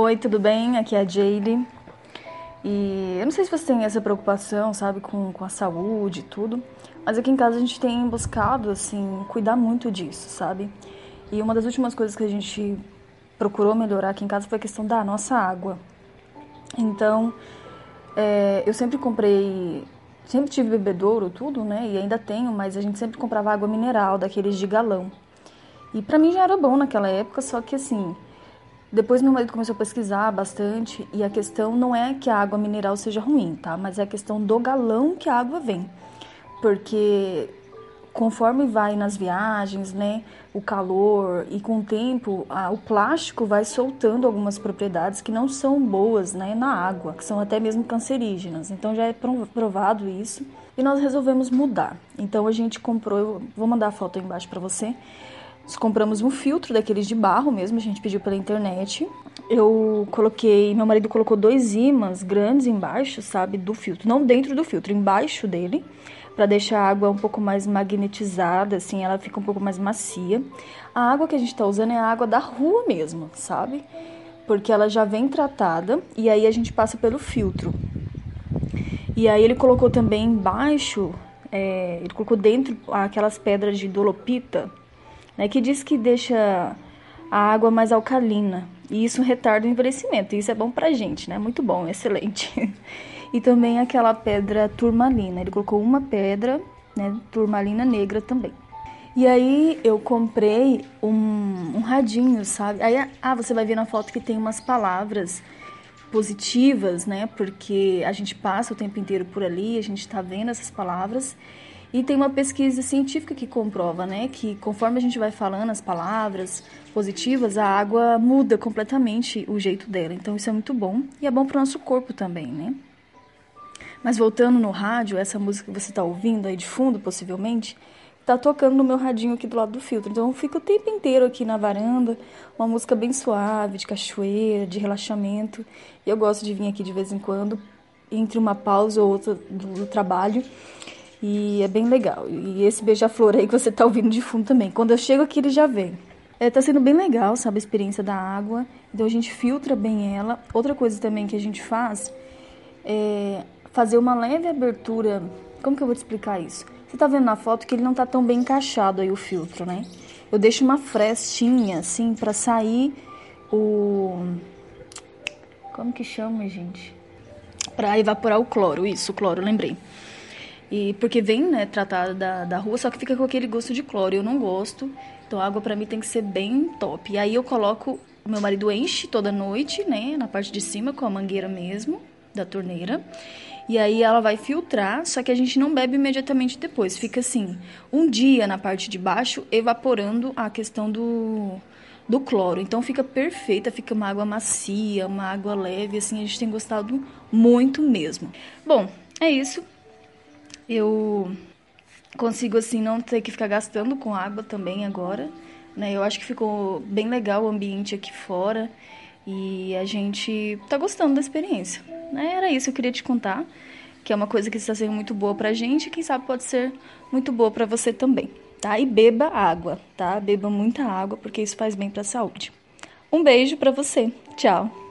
Oi, tudo bem? Aqui é a Jaylee. E eu não sei se você tem essa preocupação, sabe, com, com a saúde e tudo, mas aqui em casa a gente tem buscado, assim, cuidar muito disso, sabe? E uma das últimas coisas que a gente procurou melhorar aqui em casa foi a questão da nossa água. Então, é, eu sempre comprei, sempre tive bebedouro, tudo, né? E ainda tenho, mas a gente sempre comprava água mineral, daqueles de galão. E pra mim já era bom naquela época, só que assim, depois meu marido começou a pesquisar bastante e a questão não é que a água mineral seja ruim, tá? Mas é a questão do galão que a água vem. Porque conforme vai nas viagens, né, o calor e com o tempo, a, o plástico vai soltando algumas propriedades que não são boas, né, na água, que são até mesmo cancerígenas. Então já é provado isso e nós resolvemos mudar. Então a gente comprou, vou mandar a foto aí embaixo para você. Nós compramos um filtro daqueles de barro mesmo, a gente pediu pela internet. Eu coloquei, meu marido colocou dois ímãs grandes embaixo, sabe, do filtro, não dentro do filtro, embaixo dele, para deixar a água um pouco mais magnetizada, assim, ela fica um pouco mais macia. A água que a gente está usando é a água da rua mesmo, sabe? Porque ela já vem tratada e aí a gente passa pelo filtro. E aí ele colocou também embaixo, é, ele colocou dentro aquelas pedras de dolopita, né, que diz que deixa a água mais alcalina e isso retarda o envelhecimento. E isso é bom pra gente, né? Muito bom, excelente. e também aquela pedra turmalina. Ele colocou uma pedra, né, turmalina negra também. E aí eu comprei um, um radinho, sabe? Aí ah, você vai ver na foto que tem umas palavras positivas, né? Porque a gente passa o tempo inteiro por ali, a gente está vendo essas palavras. E tem uma pesquisa científica que comprova, né, que conforme a gente vai falando as palavras positivas, a água muda completamente o jeito dela. Então isso é muito bom e é bom para o nosso corpo também, né? Mas voltando no rádio, essa música que você está ouvindo aí de fundo, possivelmente, está tocando no meu radinho aqui do lado do filtro. Então eu fico o tempo inteiro aqui na varanda, uma música bem suave, de cachoeira, de relaxamento. E eu gosto de vir aqui de vez em quando, entre uma pausa ou outra do trabalho e é bem legal. E esse beija-flor aí que você tá ouvindo de fundo também. Quando eu chego aqui, ele já vem. É, tá sendo bem legal, sabe, a experiência da água. Então a gente filtra bem ela. Outra coisa também que a gente faz é fazer uma leve abertura. Como que eu vou te explicar isso? Você tá vendo na foto que ele não tá tão bem encaixado aí o filtro, né? Eu deixo uma frestinha assim para sair o como que chama, gente? Para evaporar o cloro, isso, o cloro, lembrei. E porque vem, né, tratada da, da rua, só que fica com aquele gosto de cloro. Eu não gosto. Então a água para mim tem que ser bem top. E aí eu coloco, meu marido enche toda noite, né, na parte de cima com a mangueira mesmo da torneira. E aí ela vai filtrar, só que a gente não bebe imediatamente depois. Fica assim, um dia na parte de baixo evaporando a questão do do cloro. Então fica perfeita, fica uma água macia, uma água leve, assim, a gente tem gostado muito mesmo. Bom, é isso eu consigo assim não ter que ficar gastando com água também agora, né? Eu acho que ficou bem legal o ambiente aqui fora e a gente tá gostando da experiência. Né? Era isso que eu queria te contar, que é uma coisa que está sendo muito boa pra gente, e quem sabe pode ser muito boa para você também, tá? E beba água, tá? Beba muita água porque isso faz bem para a saúde. Um beijo para você. Tchau.